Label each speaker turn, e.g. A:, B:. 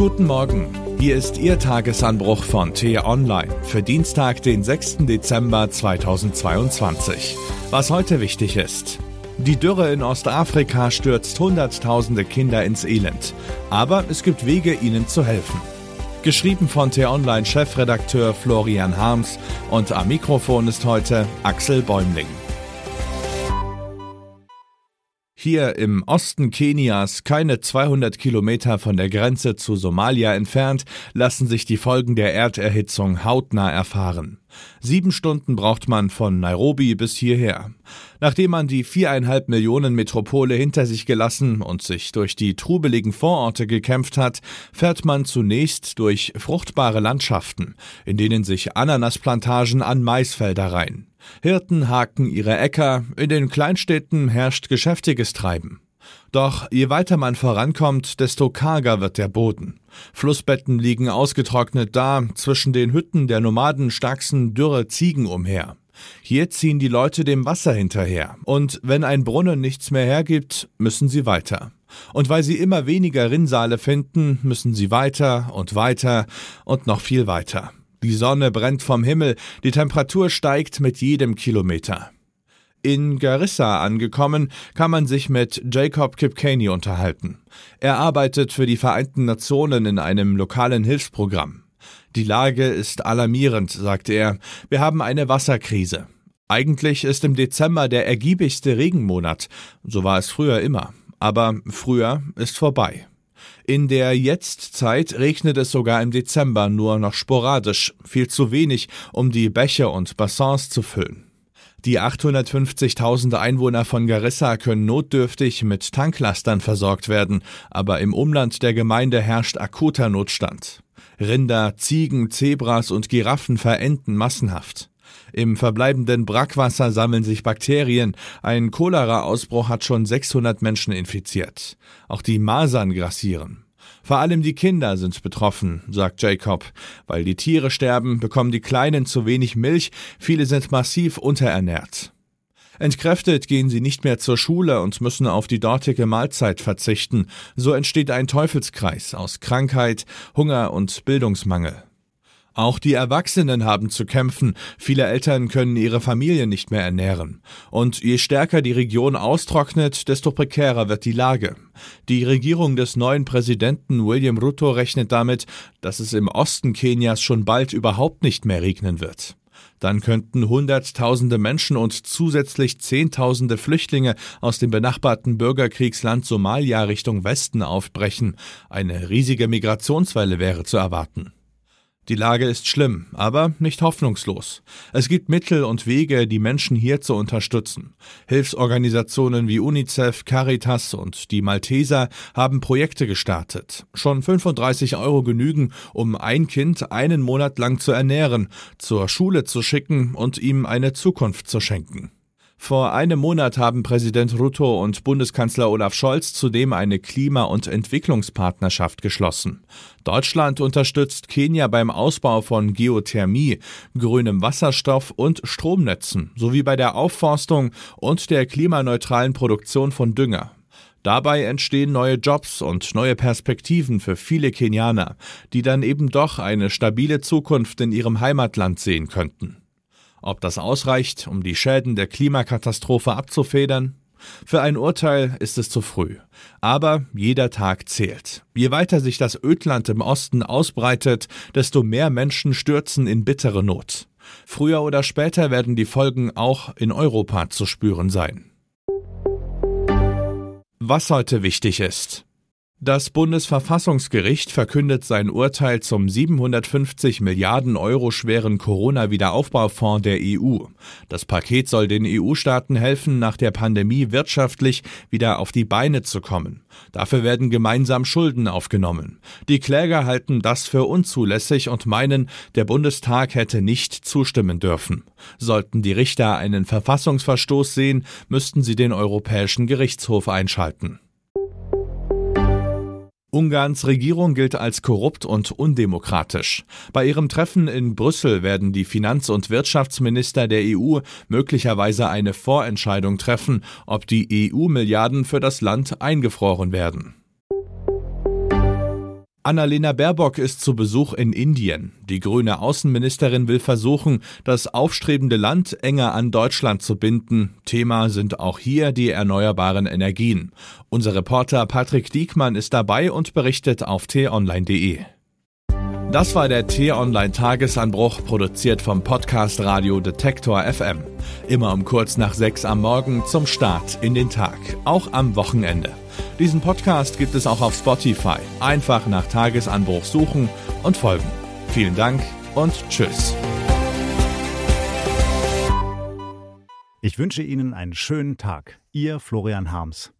A: Guten Morgen. Hier ist Ihr Tagesanbruch von T-Online für Dienstag, den 6. Dezember 2022. Was heute wichtig ist. Die Dürre in Ostafrika stürzt Hunderttausende Kinder ins Elend. Aber es gibt Wege, ihnen zu helfen. Geschrieben von T-Online-Chefredakteur Florian Harms und am Mikrofon ist heute Axel Bäumling. Hier im Osten Kenias, keine 200 Kilometer von der Grenze zu Somalia entfernt, lassen sich die Folgen der Erderhitzung hautnah erfahren. Sieben Stunden braucht man von Nairobi bis hierher. Nachdem man die viereinhalb Millionen Metropole hinter sich gelassen und sich durch die trubeligen Vororte gekämpft hat, fährt man zunächst durch fruchtbare Landschaften, in denen sich Ananasplantagen an Maisfelder reihen. Hirten haken ihre Äcker, in den Kleinstädten herrscht geschäftiges Treiben. Doch je weiter man vorankommt, desto karger wird der Boden. Flussbetten liegen ausgetrocknet da, zwischen den Hütten der Nomaden stachsen dürre Ziegen umher. Hier ziehen die Leute dem Wasser hinterher, und wenn ein Brunnen nichts mehr hergibt, müssen sie weiter. Und weil sie immer weniger Rinnsale finden, müssen sie weiter und weiter und noch viel weiter. Die Sonne brennt vom Himmel, die Temperatur steigt mit jedem Kilometer. In Garissa angekommen, kann man sich mit Jacob Kipkaney unterhalten. Er arbeitet für die Vereinten Nationen in einem lokalen Hilfsprogramm. Die Lage ist alarmierend, sagt er. Wir haben eine Wasserkrise. Eigentlich ist im Dezember der ergiebigste Regenmonat. So war es früher immer. Aber früher ist vorbei. In der Jetztzeit regnet es sogar im Dezember nur noch sporadisch, viel zu wenig, um die Bäche und Bassins zu füllen. Die 850.000 Einwohner von Garissa können notdürftig mit Tanklastern versorgt werden, aber im Umland der Gemeinde herrscht akuter Notstand. Rinder, Ziegen, Zebras und Giraffen verenden massenhaft. Im verbleibenden Brackwasser sammeln sich Bakterien. Ein Cholera-Ausbruch hat schon 600 Menschen infiziert. Auch die Masern grassieren. Vor allem die Kinder sind betroffen, sagt Jacob. Weil die Tiere sterben, bekommen die Kleinen zu wenig Milch, viele sind massiv unterernährt. Entkräftet gehen sie nicht mehr zur Schule und müssen auf die dortige Mahlzeit verzichten. So entsteht ein Teufelskreis aus Krankheit, Hunger und Bildungsmangel. Auch die Erwachsenen haben zu kämpfen. Viele Eltern können ihre Familie nicht mehr ernähren. Und je stärker die Region austrocknet, desto prekärer wird die Lage. Die Regierung des neuen Präsidenten William Ruto rechnet damit, dass es im Osten Kenias schon bald überhaupt nicht mehr regnen wird. Dann könnten Hunderttausende Menschen und zusätzlich Zehntausende Flüchtlinge aus dem benachbarten Bürgerkriegsland Somalia Richtung Westen aufbrechen. Eine riesige Migrationswelle wäre zu erwarten. Die Lage ist schlimm, aber nicht hoffnungslos. Es gibt Mittel und Wege, die Menschen hier zu unterstützen. Hilfsorganisationen wie UNICEF, Caritas und die Malteser haben Projekte gestartet. Schon 35 Euro genügen, um ein Kind einen Monat lang zu ernähren, zur Schule zu schicken und ihm eine Zukunft zu schenken. Vor einem Monat haben Präsident Ruto und Bundeskanzler Olaf Scholz zudem eine Klima- und Entwicklungspartnerschaft geschlossen. Deutschland unterstützt Kenia beim Ausbau von Geothermie, grünem Wasserstoff und Stromnetzen sowie bei der Aufforstung und der klimaneutralen Produktion von Dünger. Dabei entstehen neue Jobs und neue Perspektiven für viele Kenianer, die dann eben doch eine stabile Zukunft in ihrem Heimatland sehen könnten. Ob das ausreicht, um die Schäden der Klimakatastrophe abzufedern? Für ein Urteil ist es zu früh. Aber jeder Tag zählt. Je weiter sich das Ödland im Osten ausbreitet, desto mehr Menschen stürzen in bittere Not. Früher oder später werden die Folgen auch in Europa zu spüren sein. Was heute wichtig ist. Das Bundesverfassungsgericht verkündet sein Urteil zum 750 Milliarden Euro schweren Corona-Wiederaufbaufonds der EU. Das Paket soll den EU-Staaten helfen, nach der Pandemie wirtschaftlich wieder auf die Beine zu kommen. Dafür werden gemeinsam Schulden aufgenommen. Die Kläger halten das für unzulässig und meinen, der Bundestag hätte nicht zustimmen dürfen. Sollten die Richter einen Verfassungsverstoß sehen, müssten sie den Europäischen Gerichtshof einschalten. Ungarns Regierung gilt als korrupt und undemokratisch. Bei ihrem Treffen in Brüssel werden die Finanz- und Wirtschaftsminister der EU möglicherweise eine Vorentscheidung treffen, ob die EU-Milliarden für das Land eingefroren werden. Annalena Baerbock ist zu Besuch in Indien. Die grüne Außenministerin will versuchen, das aufstrebende Land enger an Deutschland zu binden. Thema sind auch hier die erneuerbaren Energien. Unser Reporter Patrick Diekmann ist dabei und berichtet auf t-online.de. Das war der T-Online Tagesanbruch, produziert vom Podcast Radio Detektor FM. Immer um kurz nach sechs am Morgen zum Start in den Tag, auch am Wochenende. Diesen Podcast gibt es auch auf Spotify. Einfach nach Tagesanbruch suchen und folgen. Vielen Dank und tschüss.
B: Ich wünsche Ihnen einen schönen Tag. Ihr Florian Harms.